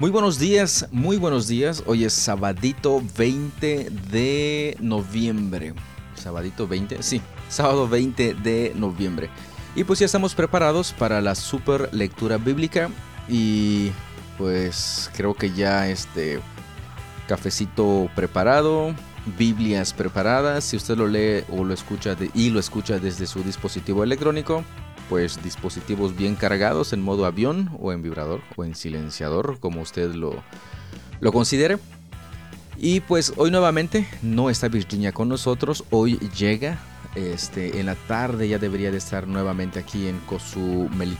Muy buenos días, muy buenos días. Hoy es sabadito 20 de noviembre. Sabadito 20, sí, sábado 20 de noviembre. Y pues ya estamos preparados para la super lectura bíblica y pues creo que ya este cafecito preparado, Biblias preparadas, si usted lo lee o lo escucha y lo escucha desde su dispositivo electrónico, pues dispositivos bien cargados en modo avión o en vibrador o en silenciador, como usted lo, lo considere. Y pues hoy nuevamente no está Virginia con nosotros, hoy llega este, en la tarde ya debería de estar nuevamente aquí en Cozumel.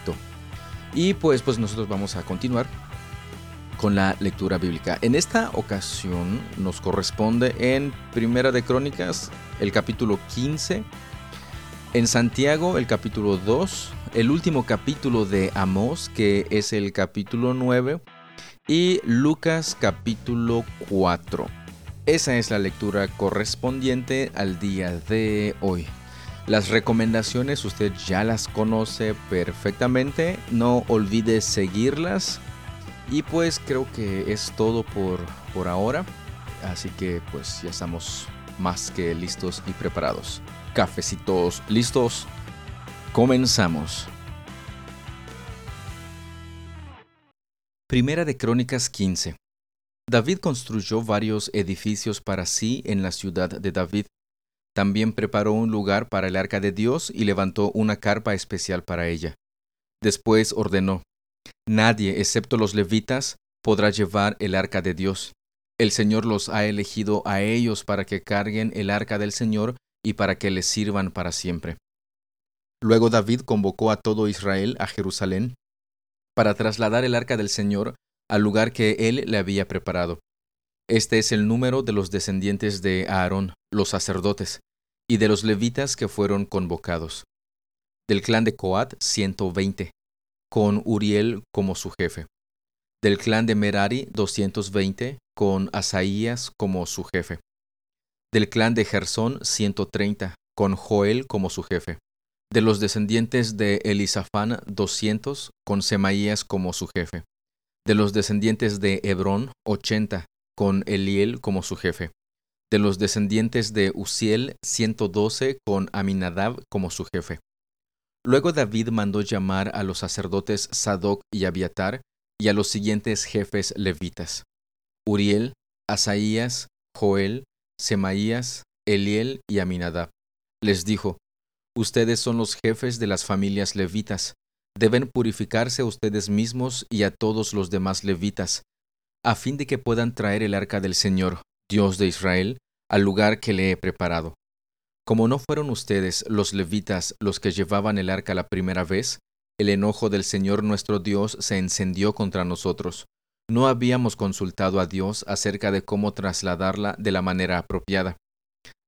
Y pues, pues nosotros vamos a continuar con la lectura bíblica. En esta ocasión nos corresponde en Primera de Crónicas el capítulo 15 en Santiago el capítulo 2, el último capítulo de Amós, que es el capítulo 9, y Lucas capítulo 4. Esa es la lectura correspondiente al día de hoy. Las recomendaciones usted ya las conoce perfectamente, no olvide seguirlas. Y pues creo que es todo por, por ahora. Así que pues ya estamos más que listos y preparados cafecitos listos. Comenzamos. Primera de Crónicas 15. David construyó varios edificios para sí en la ciudad de David. También preparó un lugar para el arca de Dios y levantó una carpa especial para ella. Después ordenó, Nadie, excepto los levitas, podrá llevar el arca de Dios. El Señor los ha elegido a ellos para que carguen el arca del Señor y para que les sirvan para siempre. Luego David convocó a todo Israel a Jerusalén para trasladar el arca del Señor al lugar que él le había preparado. Este es el número de los descendientes de Aarón, los sacerdotes, y de los levitas que fueron convocados. Del clan de Coat, 120, con Uriel como su jefe. Del clan de Merari, 220, con Asaías como su jefe del clan de Gersón 130, con Joel como su jefe. De los descendientes de Elisafán 200, con Semaías como su jefe. De los descendientes de Hebrón 80, con Eliel como su jefe. De los descendientes de Uziel 112, con Aminadab como su jefe. Luego David mandó llamar a los sacerdotes Sadoc y Abiatar y a los siguientes jefes levitas: Uriel, Asaías, Joel, Semaías, Eliel y Aminadab. Les dijo, Ustedes son los jefes de las familias levitas, deben purificarse a ustedes mismos y a todos los demás levitas, a fin de que puedan traer el arca del Señor, Dios de Israel, al lugar que le he preparado. Como no fueron ustedes, los levitas, los que llevaban el arca la primera vez, el enojo del Señor nuestro Dios se encendió contra nosotros, no habíamos consultado a Dios acerca de cómo trasladarla de la manera apropiada.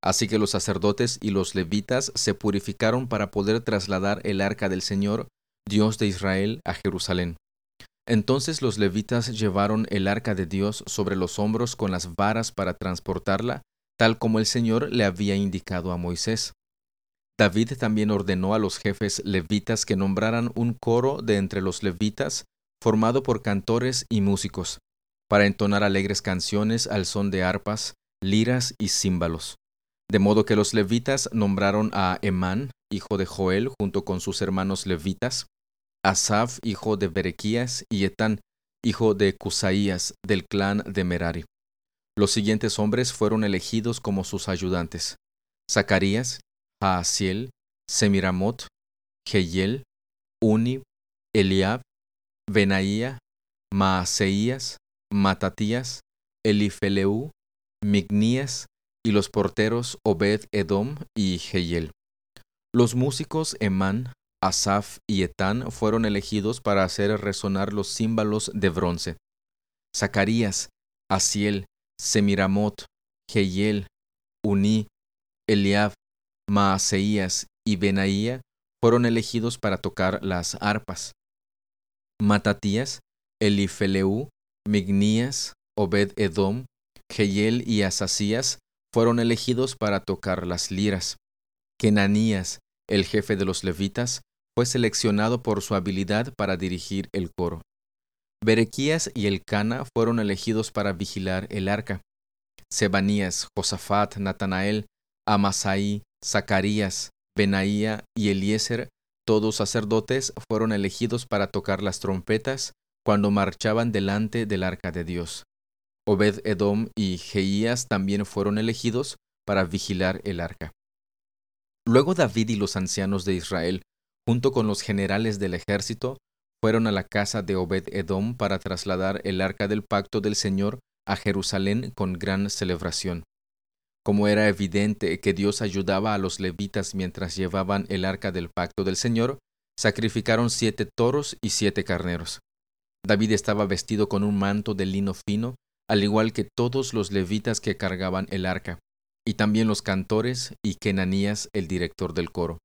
Así que los sacerdotes y los levitas se purificaron para poder trasladar el arca del Señor, Dios de Israel, a Jerusalén. Entonces los levitas llevaron el arca de Dios sobre los hombros con las varas para transportarla, tal como el Señor le había indicado a Moisés. David también ordenó a los jefes levitas que nombraran un coro de entre los levitas formado por cantores y músicos, para entonar alegres canciones al son de arpas, liras y címbalos. De modo que los levitas nombraron a Emán, hijo de Joel, junto con sus hermanos levitas, Asaf, hijo de Berequías, y Etán, hijo de Cusaías, del clan de Merari. Los siguientes hombres fueron elegidos como sus ayudantes: Zacarías, Jaasiel, Semiramot, Geyel, Uni, Eliab, Benaía, Maaseías, Matatías, Elifeleu, Mignías y los porteros Obed Edom y Geyel. Los músicos Emán, Asaf y Etán fueron elegidos para hacer resonar los címbalos de bronce. Zacarías, Asiel, Semiramot, Geyel, Uní, Eliab, Maaseías y Benaía fueron elegidos para tocar las arpas. Matatías, Elifeleu, Mignías, Obed Edom, Geyel y Asasías fueron elegidos para tocar las liras. Kenanías, el jefe de los levitas, fue seleccionado por su habilidad para dirigir el coro. Berequías y Elcana fueron elegidos para vigilar el arca. Sebanías, Josafat, Natanael, Amasai, Zacarías, Benaía y Eliezer, todos sacerdotes, fueron elegidos para tocar las trompetas cuando marchaban delante del arca de Dios. Obed Edom y Jeías también fueron elegidos para vigilar el arca. Luego David y los ancianos de Israel, junto con los generales del ejército, fueron a la casa de Obed Edom para trasladar el arca del pacto del Señor a Jerusalén con gran celebración. Como era evidente que Dios ayudaba a los levitas mientras llevaban el arca del pacto del Señor, sacrificaron siete toros y siete carneros. David estaba vestido con un manto de lino fino, al igual que todos los levitas que cargaban el arca, y también los cantores y Kenanías, el director del coro.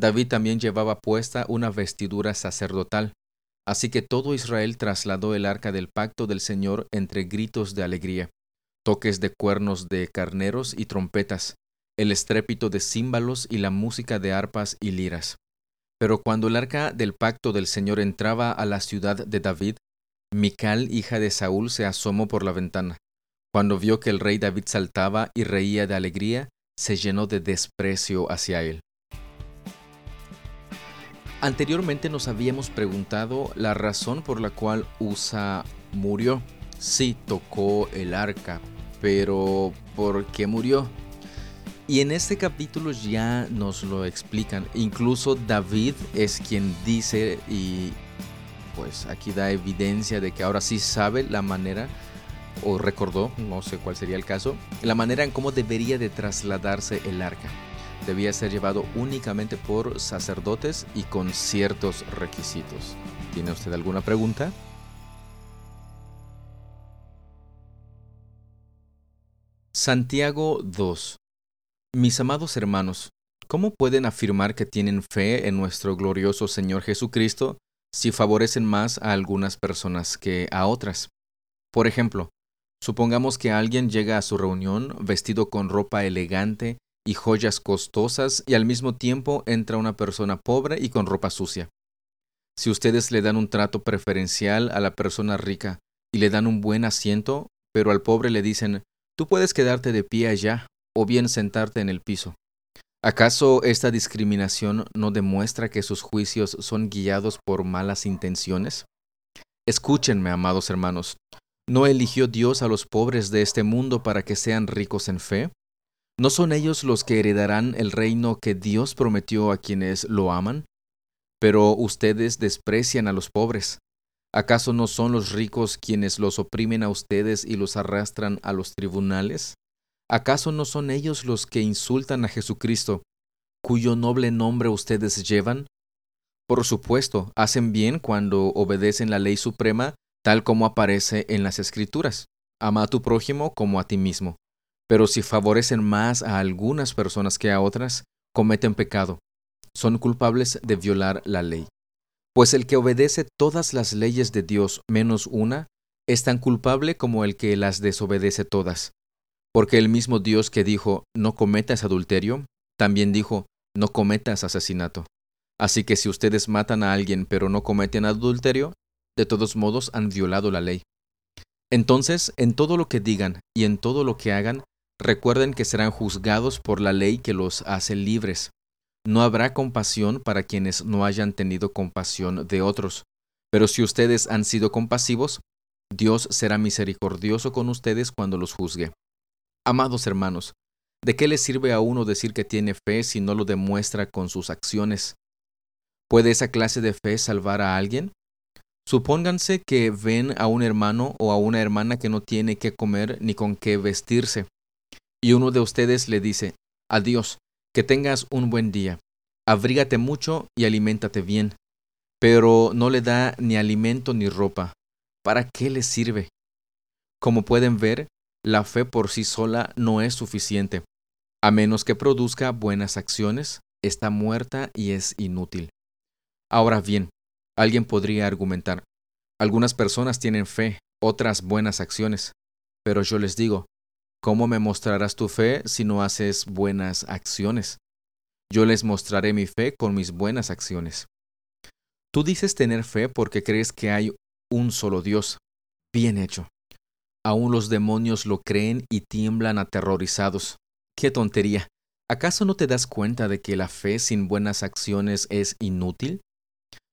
David también llevaba puesta una vestidura sacerdotal, así que todo Israel trasladó el arca del pacto del Señor entre gritos de alegría, toques de cuernos de carneros y trompetas, el estrépito de címbalos y la música de arpas y liras. Pero cuando el arca del pacto del Señor entraba a la ciudad de David, Mical, hija de Saúl, se asomó por la ventana. Cuando vio que el rey David saltaba y reía de alegría, se llenó de desprecio hacia él. Anteriormente nos habíamos preguntado la razón por la cual Usa murió. Sí, tocó el arca, pero ¿por qué murió? Y en este capítulo ya nos lo explican. Incluso David es quien dice y pues aquí da evidencia de que ahora sí sabe la manera o recordó, no sé cuál sería el caso, la manera en cómo debería de trasladarse el arca. Debía ser llevado únicamente por sacerdotes y con ciertos requisitos. ¿Tiene usted alguna pregunta? Santiago 2 mis amados hermanos, ¿cómo pueden afirmar que tienen fe en nuestro glorioso Señor Jesucristo si favorecen más a algunas personas que a otras? Por ejemplo, supongamos que alguien llega a su reunión vestido con ropa elegante y joyas costosas y al mismo tiempo entra una persona pobre y con ropa sucia. Si ustedes le dan un trato preferencial a la persona rica y le dan un buen asiento, pero al pobre le dicen, tú puedes quedarte de pie allá o bien sentarte en el piso. ¿Acaso esta discriminación no demuestra que sus juicios son guiados por malas intenciones? Escúchenme, amados hermanos. ¿No eligió Dios a los pobres de este mundo para que sean ricos en fe? ¿No son ellos los que heredarán el reino que Dios prometió a quienes lo aman? Pero ustedes desprecian a los pobres. ¿Acaso no son los ricos quienes los oprimen a ustedes y los arrastran a los tribunales? ¿Acaso no son ellos los que insultan a Jesucristo, cuyo noble nombre ustedes llevan? Por supuesto, hacen bien cuando obedecen la ley suprema tal como aparece en las Escrituras. Ama a tu prójimo como a ti mismo. Pero si favorecen más a algunas personas que a otras, cometen pecado. Son culpables de violar la ley. Pues el que obedece todas las leyes de Dios menos una, es tan culpable como el que las desobedece todas. Porque el mismo Dios que dijo, no cometas adulterio, también dijo, no cometas asesinato. Así que si ustedes matan a alguien pero no cometen adulterio, de todos modos han violado la ley. Entonces, en todo lo que digan y en todo lo que hagan, recuerden que serán juzgados por la ley que los hace libres. No habrá compasión para quienes no hayan tenido compasión de otros. Pero si ustedes han sido compasivos, Dios será misericordioso con ustedes cuando los juzgue. Amados hermanos, ¿de qué le sirve a uno decir que tiene fe si no lo demuestra con sus acciones? ¿Puede esa clase de fe salvar a alguien? Supónganse que ven a un hermano o a una hermana que no tiene qué comer ni con qué vestirse, y uno de ustedes le dice, Adiós, que tengas un buen día, abrígate mucho y aliméntate bien, pero no le da ni alimento ni ropa. ¿Para qué le sirve? Como pueden ver, la fe por sí sola no es suficiente. A menos que produzca buenas acciones, está muerta y es inútil. Ahora bien, alguien podría argumentar, algunas personas tienen fe, otras buenas acciones, pero yo les digo, ¿cómo me mostrarás tu fe si no haces buenas acciones? Yo les mostraré mi fe con mis buenas acciones. Tú dices tener fe porque crees que hay un solo Dios. Bien hecho. Aún los demonios lo creen y tiemblan aterrorizados. ¡Qué tontería! ¿Acaso no te das cuenta de que la fe sin buenas acciones es inútil?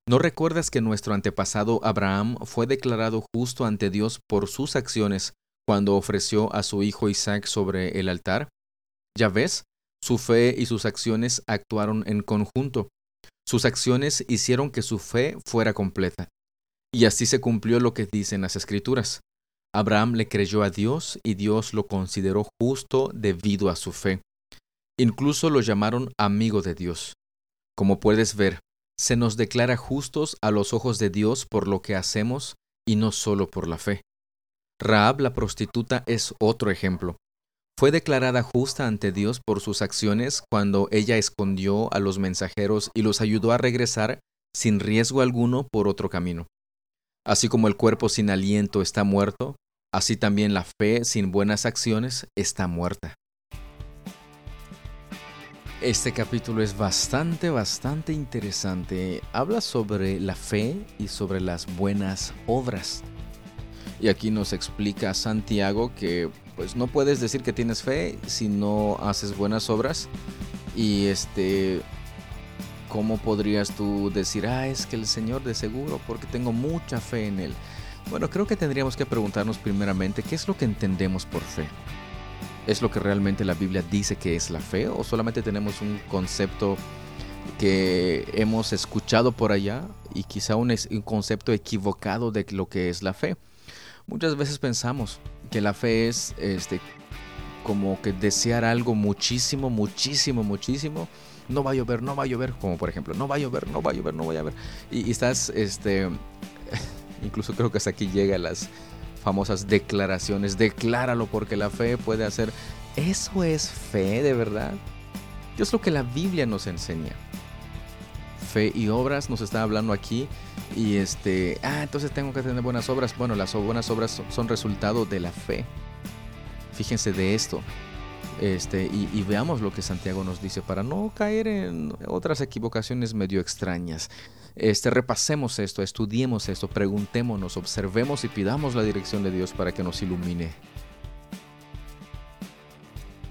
¿No recuerdas que nuestro antepasado Abraham fue declarado justo ante Dios por sus acciones cuando ofreció a su hijo Isaac sobre el altar? Ya ves, su fe y sus acciones actuaron en conjunto. Sus acciones hicieron que su fe fuera completa. Y así se cumplió lo que dicen las Escrituras. Abraham le creyó a Dios y Dios lo consideró justo debido a su fe. Incluso lo llamaron amigo de Dios. Como puedes ver, se nos declara justos a los ojos de Dios por lo que hacemos y no solo por la fe. Raab la prostituta es otro ejemplo. Fue declarada justa ante Dios por sus acciones cuando ella escondió a los mensajeros y los ayudó a regresar sin riesgo alguno por otro camino. Así como el cuerpo sin aliento está muerto, así también la fe sin buenas acciones está muerta. Este capítulo es bastante, bastante interesante. Habla sobre la fe y sobre las buenas obras. Y aquí nos explica Santiago que pues no puedes decir que tienes fe si no haces buenas obras. Y este, ¿cómo podrías tú decir, ah, es que el Señor de seguro, porque tengo mucha fe en Él? Bueno, creo que tendríamos que preguntarnos primeramente, ¿qué es lo que entendemos por fe? ¿Es lo que realmente la Biblia dice que es la fe? ¿O solamente tenemos un concepto que hemos escuchado por allá y quizá un, un concepto equivocado de lo que es la fe? Muchas veces pensamos que la fe es este como que desear algo muchísimo, muchísimo, muchísimo. No va a llover, no va a llover, como por ejemplo, no va a llover, no va a llover, no va a llover. Y, estás, este, incluso creo que hasta aquí llegan las famosas declaraciones, decláralo porque la fe puede hacer. ¿Eso es fe de verdad? es lo que la Biblia nos enseña. Fe y obras nos está hablando aquí y este, ah, entonces tengo que tener buenas obras. Bueno, las buenas obras son resultado de la fe. Fíjense de esto. Este, y, veamos lo que Santiago nos dice para no caer en otras equivocaciones medio extrañas. Este, repasemos esto, estudiemos esto, preguntémonos, observemos y pidamos la dirección de Dios para que nos ilumine.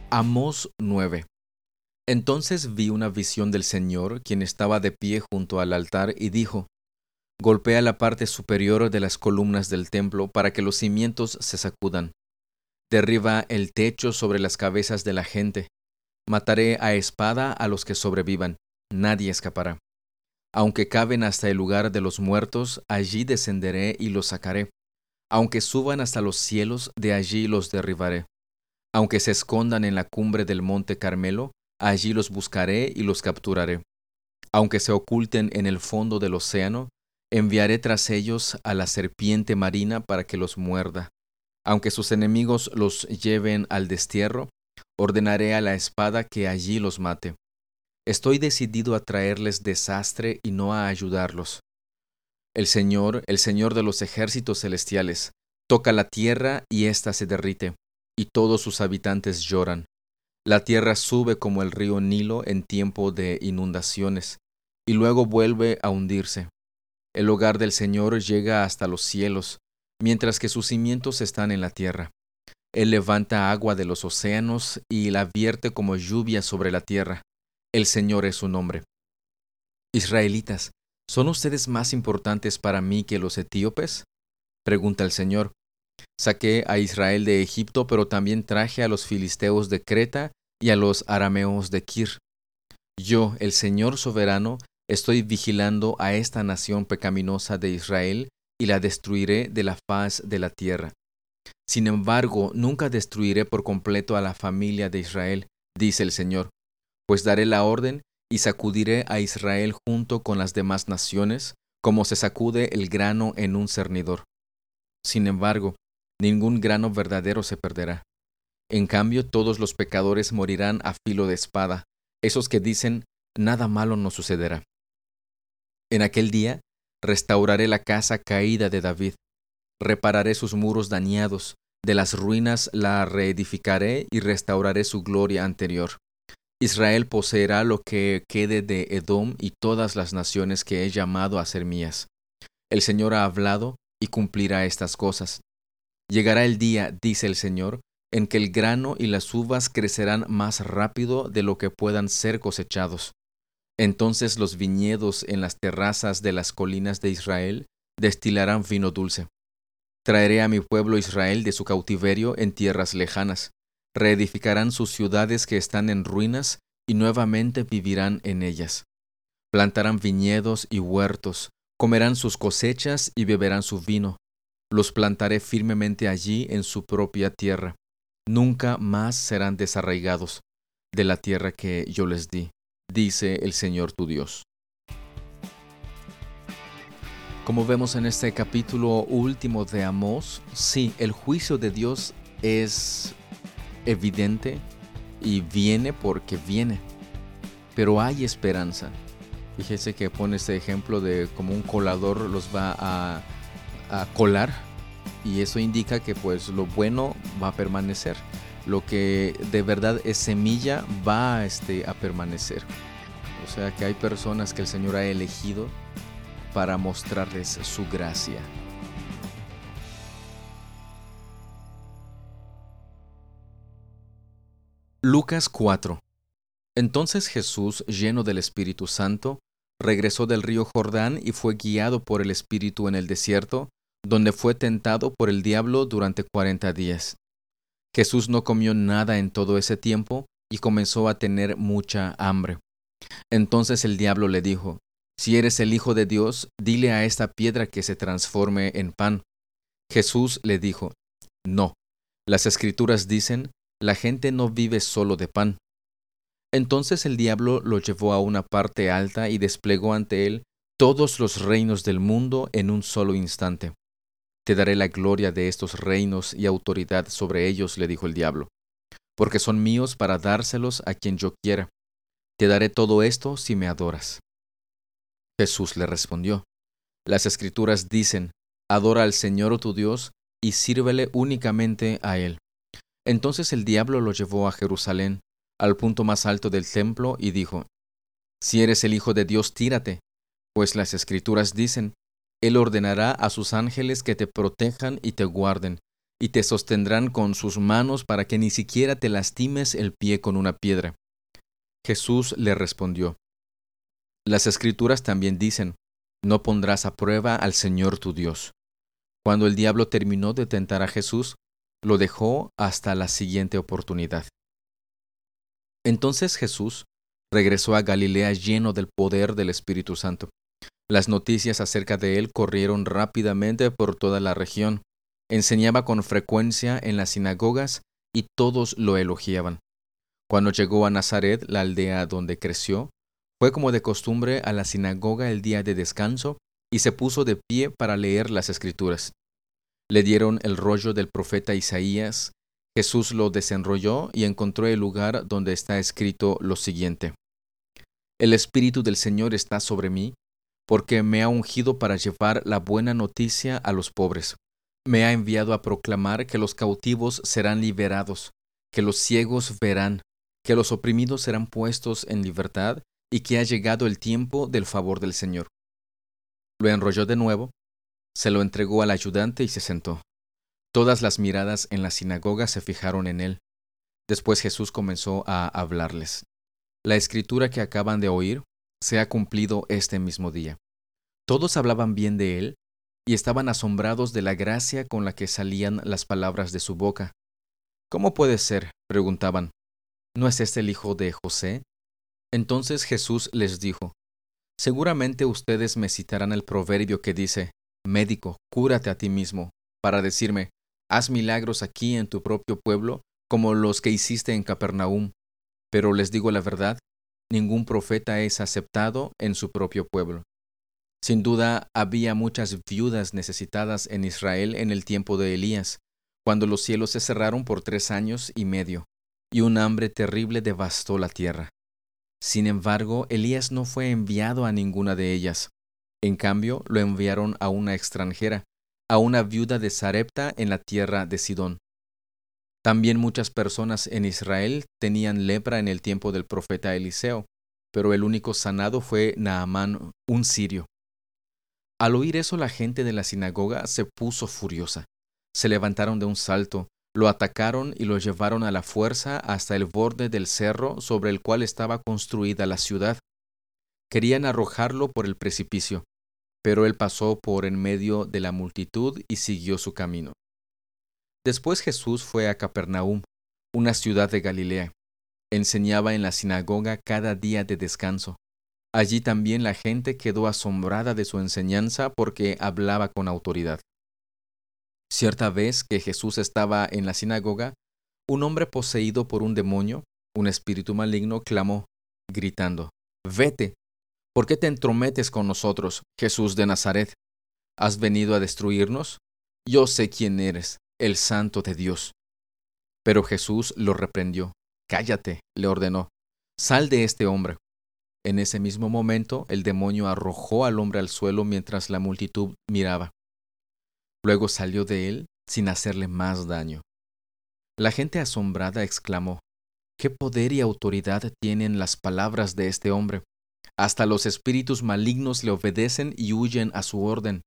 Amos 9. Entonces vi una visión del Señor, quien estaba de pie junto al altar, y dijo, Golpea la parte superior de las columnas del templo para que los cimientos se sacudan. Derriba el techo sobre las cabezas de la gente. Mataré a espada a los que sobrevivan. Nadie escapará. Aunque caben hasta el lugar de los muertos, allí descenderé y los sacaré. Aunque suban hasta los cielos, de allí los derribaré. Aunque se escondan en la cumbre del monte Carmelo, allí los buscaré y los capturaré. Aunque se oculten en el fondo del océano, Enviaré tras ellos a la serpiente marina para que los muerda. Aunque sus enemigos los lleven al destierro, ordenaré a la espada que allí los mate. Estoy decidido a traerles desastre y no a ayudarlos. El Señor, el Señor de los ejércitos celestiales, toca la tierra y ésta se derrite, y todos sus habitantes lloran. La tierra sube como el río Nilo en tiempo de inundaciones, y luego vuelve a hundirse. El hogar del Señor llega hasta los cielos, mientras que sus cimientos están en la tierra. Él levanta agua de los océanos y la vierte como lluvia sobre la tierra. El Señor es su nombre. Israelitas, ¿son ustedes más importantes para mí que los etíopes? Pregunta el Señor. Saqué a Israel de Egipto, pero también traje a los filisteos de Creta y a los arameos de Kir. Yo, el Señor soberano, Estoy vigilando a esta nación pecaminosa de Israel y la destruiré de la faz de la tierra. Sin embargo, nunca destruiré por completo a la familia de Israel, dice el Señor, pues daré la orden y sacudiré a Israel junto con las demás naciones, como se sacude el grano en un cernidor. Sin embargo, ningún grano verdadero se perderá. En cambio, todos los pecadores morirán a filo de espada, esos que dicen, nada malo nos sucederá. En aquel día restauraré la casa caída de David, repararé sus muros dañados, de las ruinas la reedificaré y restauraré su gloria anterior. Israel poseerá lo que quede de Edom y todas las naciones que he llamado a ser mías. El Señor ha hablado, y cumplirá estas cosas. Llegará el día, dice el Señor, en que el grano y las uvas crecerán más rápido de lo que puedan ser cosechados. Entonces los viñedos en las terrazas de las colinas de Israel destilarán vino dulce. Traeré a mi pueblo Israel de su cautiverio en tierras lejanas. Reedificarán sus ciudades que están en ruinas y nuevamente vivirán en ellas. Plantarán viñedos y huertos, comerán sus cosechas y beberán su vino. Los plantaré firmemente allí en su propia tierra. Nunca más serán desarraigados de la tierra que yo les di, dice el Señor tu Dios. Como vemos en este capítulo último de Amós, sí, el juicio de Dios es evidente y viene porque viene, pero hay esperanza. Fíjese que pone este ejemplo de como un colador los va a, colar y eso indica que pues lo bueno va a permanecer. Lo que de verdad es semilla va este, a permanecer. O sea que hay personas que el Señor ha elegido para mostrarles su gracia. Lucas 4 Entonces Jesús, lleno del Espíritu Santo, regresó del río Jordán y fue guiado por el Espíritu en el desierto, donde fue tentado por el diablo durante cuarenta días. Jesús no comió nada en todo ese tiempo y comenzó a tener mucha hambre. Entonces el diablo le dijo, Si eres el Hijo de Dios, dile a esta piedra que se transforme en pan. Jesús le dijo, No, las escrituras dicen, la gente no vive solo de pan. Entonces el diablo lo llevó a una parte alta y desplegó ante él todos los reinos del mundo en un solo instante. Te daré la gloria de estos reinos y autoridad sobre ellos, le dijo el diablo, porque son míos para dárselos a quien yo quiera. Te daré todo esto si me adoras. Jesús le respondió, Las escrituras dicen, Adora al Señor tu Dios y sírvele únicamente a Él. Entonces el diablo lo llevó a Jerusalén al punto más alto del templo y dijo, Si eres el Hijo de Dios, tírate, pues las escrituras dicen, Él ordenará a sus ángeles que te protejan y te guarden, y te sostendrán con sus manos para que ni siquiera te lastimes el pie con una piedra. Jesús le respondió, Las escrituras también dicen, No pondrás a prueba al Señor tu Dios. Cuando el diablo terminó de tentar a Jesús, lo dejó hasta la siguiente oportunidad. Entonces Jesús regresó a Galilea lleno del poder del Espíritu Santo. Las noticias acerca de él corrieron rápidamente por toda la región. Enseñaba con frecuencia en las sinagogas y todos lo elogiaban. Cuando llegó a Nazaret, la aldea donde creció, fue como de costumbre a la sinagoga el día de descanso y se puso de pie para leer las escrituras. Le dieron el rollo del profeta Isaías Jesús lo desenrolló y encontró el lugar donde está escrito lo siguiente. El Espíritu del Señor está sobre mí, porque me ha ungido para llevar la buena noticia a los pobres. Me ha enviado a proclamar que los cautivos serán liberados, que los ciegos verán, que los oprimidos serán puestos en libertad y que ha llegado el tiempo del favor del Señor. Lo enrolló de nuevo, se lo entregó al ayudante y se sentó. Todas las miradas en la sinagoga se fijaron en él. Después Jesús comenzó a hablarles. La escritura que acaban de oír se ha cumplido este mismo día. Todos hablaban bien de él y estaban asombrados de la gracia con la que salían las palabras de su boca. ¿Cómo puede ser? preguntaban. ¿No es este el hijo de José? Entonces Jesús les dijo, Seguramente ustedes me citarán el proverbio que dice, Médico, cúrate a ti mismo, para decirme, Haz milagros aquí en tu propio pueblo, como los que hiciste en Capernaum. Pero les digo la verdad, ningún profeta es aceptado en su propio pueblo. Sin duda había muchas viudas necesitadas en Israel en el tiempo de Elías, cuando los cielos se cerraron por tres años y medio, y un hambre terrible devastó la tierra. Sin embargo, Elías no fue enviado a ninguna de ellas. En cambio, lo enviaron a una extranjera, a una viuda de Sarepta en la tierra de Sidón. También muchas personas en Israel tenían lepra en el tiempo del profeta Eliseo, pero el único sanado fue Naamán, un sirio. Al oír eso la gente de la sinagoga se puso furiosa. Se levantaron de un salto, lo atacaron y lo llevaron a la fuerza hasta el borde del cerro sobre el cual estaba construida la ciudad. Querían arrojarlo por el precipicio, pero él pasó por en medio de la multitud y siguió su camino. Después Jesús fue a Capernaum, una ciudad de Galilea. Enseñaba en la sinagoga cada día de descanso. Allí también la gente quedó asombrada de su enseñanza porque hablaba con autoridad. Cierta vez que Jesús estaba en la sinagoga, un hombre poseído por un demonio, un espíritu maligno, clamó, gritando, Vete, ¿por qué te entrometes con nosotros, Jesús de Nazaret? ¿Has venido a destruirnos? Yo sé quién eres, el santo de Dios. Pero Jesús lo reprendió. Cállate, le ordenó. Sal de este hombre. En ese mismo momento el demonio arrojó al hombre al suelo mientras la multitud miraba. Luego salió de él sin hacerle más daño. La gente asombrada exclamó, ¿Qué poder y autoridad tienen las palabras de este hombre? Hasta los espíritus malignos le obedecen y huyen a su orden.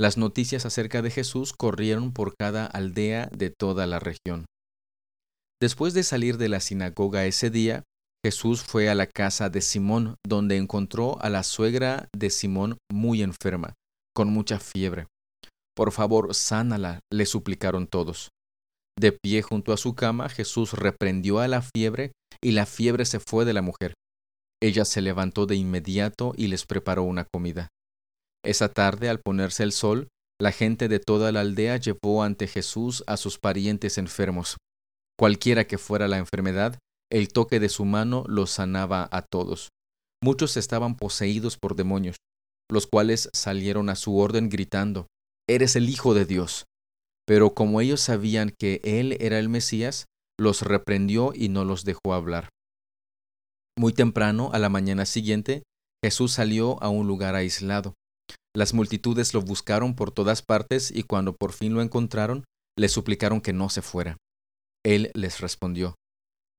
Las noticias acerca de Jesús corrieron por cada aldea de toda la región. Después de salir de la sinagoga ese día, Jesús fue a la casa de Simón, donde encontró a la suegra de Simón muy enferma, con mucha fiebre. Por favor, sánala, le suplicaron todos. De pie junto a su cama, Jesús reprendió a la fiebre y la fiebre se fue de la mujer. Ella se levantó de inmediato y les preparó una comida. Esa tarde, al ponerse el sol, la gente de toda la aldea llevó ante Jesús a sus parientes enfermos. Cualquiera que fuera la enfermedad, el toque de su mano los sanaba a todos. Muchos estaban poseídos por demonios, los cuales salieron a su orden gritando, Eres el Hijo de Dios. Pero como ellos sabían que Él era el Mesías, los reprendió y no los dejó hablar. Muy temprano, a la mañana siguiente, Jesús salió a un lugar aislado. Las multitudes lo buscaron por todas partes y cuando por fin lo encontraron, le suplicaron que no se fuera. Él les respondió,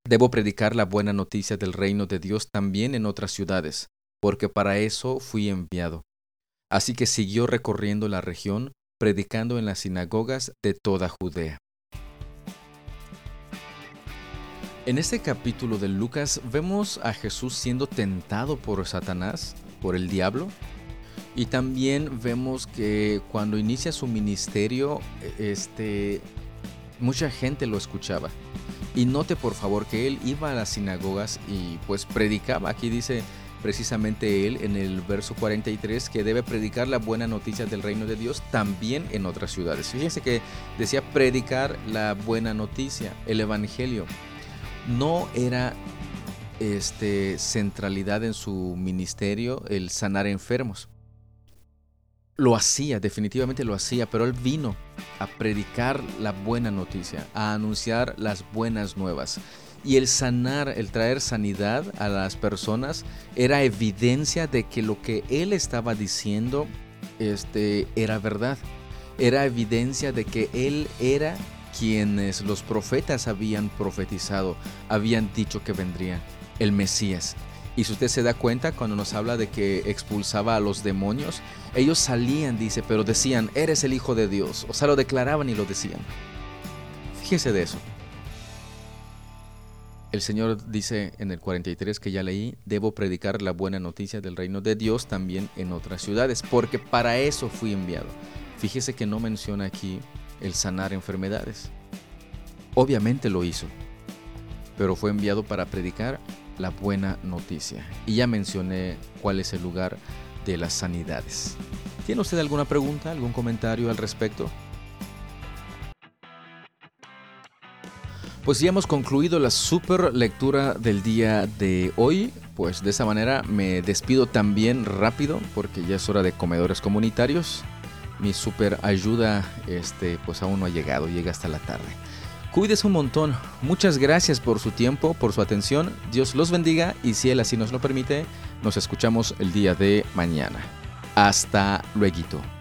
Debo predicar la buena noticia del reino de Dios también en otras ciudades, porque para eso fui enviado. Así que siguió recorriendo la región, predicando en las sinagogas de toda Judea. En este capítulo de Lucas vemos a Jesús siendo tentado por Satanás, por el diablo, y también vemos que cuando inicia su ministerio, este, mucha gente lo escuchaba. Y note por favor que él iba a las sinagogas y pues predicaba. Aquí dice precisamente él en el verso 43 que debe predicar la buena noticia del reino de Dios también en otras ciudades. Fíjense que decía predicar la buena noticia, el evangelio. No era este centralidad en su ministerio el sanar enfermos lo hacía, definitivamente lo hacía, pero él vino a predicar la buena noticia, a anunciar las buenas nuevas. Y el sanar, el traer sanidad a las personas era evidencia de que lo que él estaba diciendo este, era verdad. Era evidencia de que él era quienes los profetas habían profetizado, habían dicho que vendría, el Mesías. Y si usted se da cuenta, cuando nos habla de que expulsaba a los demonios, ellos salían, dice, pero decían, eres el Hijo de Dios. O sea, lo declaraban y lo decían. Fíjese de eso. El Señor dice en el 43 que ya leí, debo predicar la buena noticia del reino de Dios también en otras ciudades, porque para eso fui enviado. Fíjese que no menciona aquí el sanar enfermedades. Obviamente lo hizo, pero fue enviado para predicar la buena noticia. Y ya mencioné cuál es el lugar de las sanidades. ¿Tiene usted alguna pregunta, algún comentario al respecto? Pues ya hemos concluido la super lectura del día de hoy. Pues de esa manera me despido también rápido porque ya es hora de comedores comunitarios. Mi super ayuda este, pues aún no ha llegado, llega hasta la tarde. Cuídese un montón. Muchas gracias por su tiempo, por su atención. Dios los bendiga y si Él así nos lo permite, nos escuchamos el día de mañana. Hasta luego.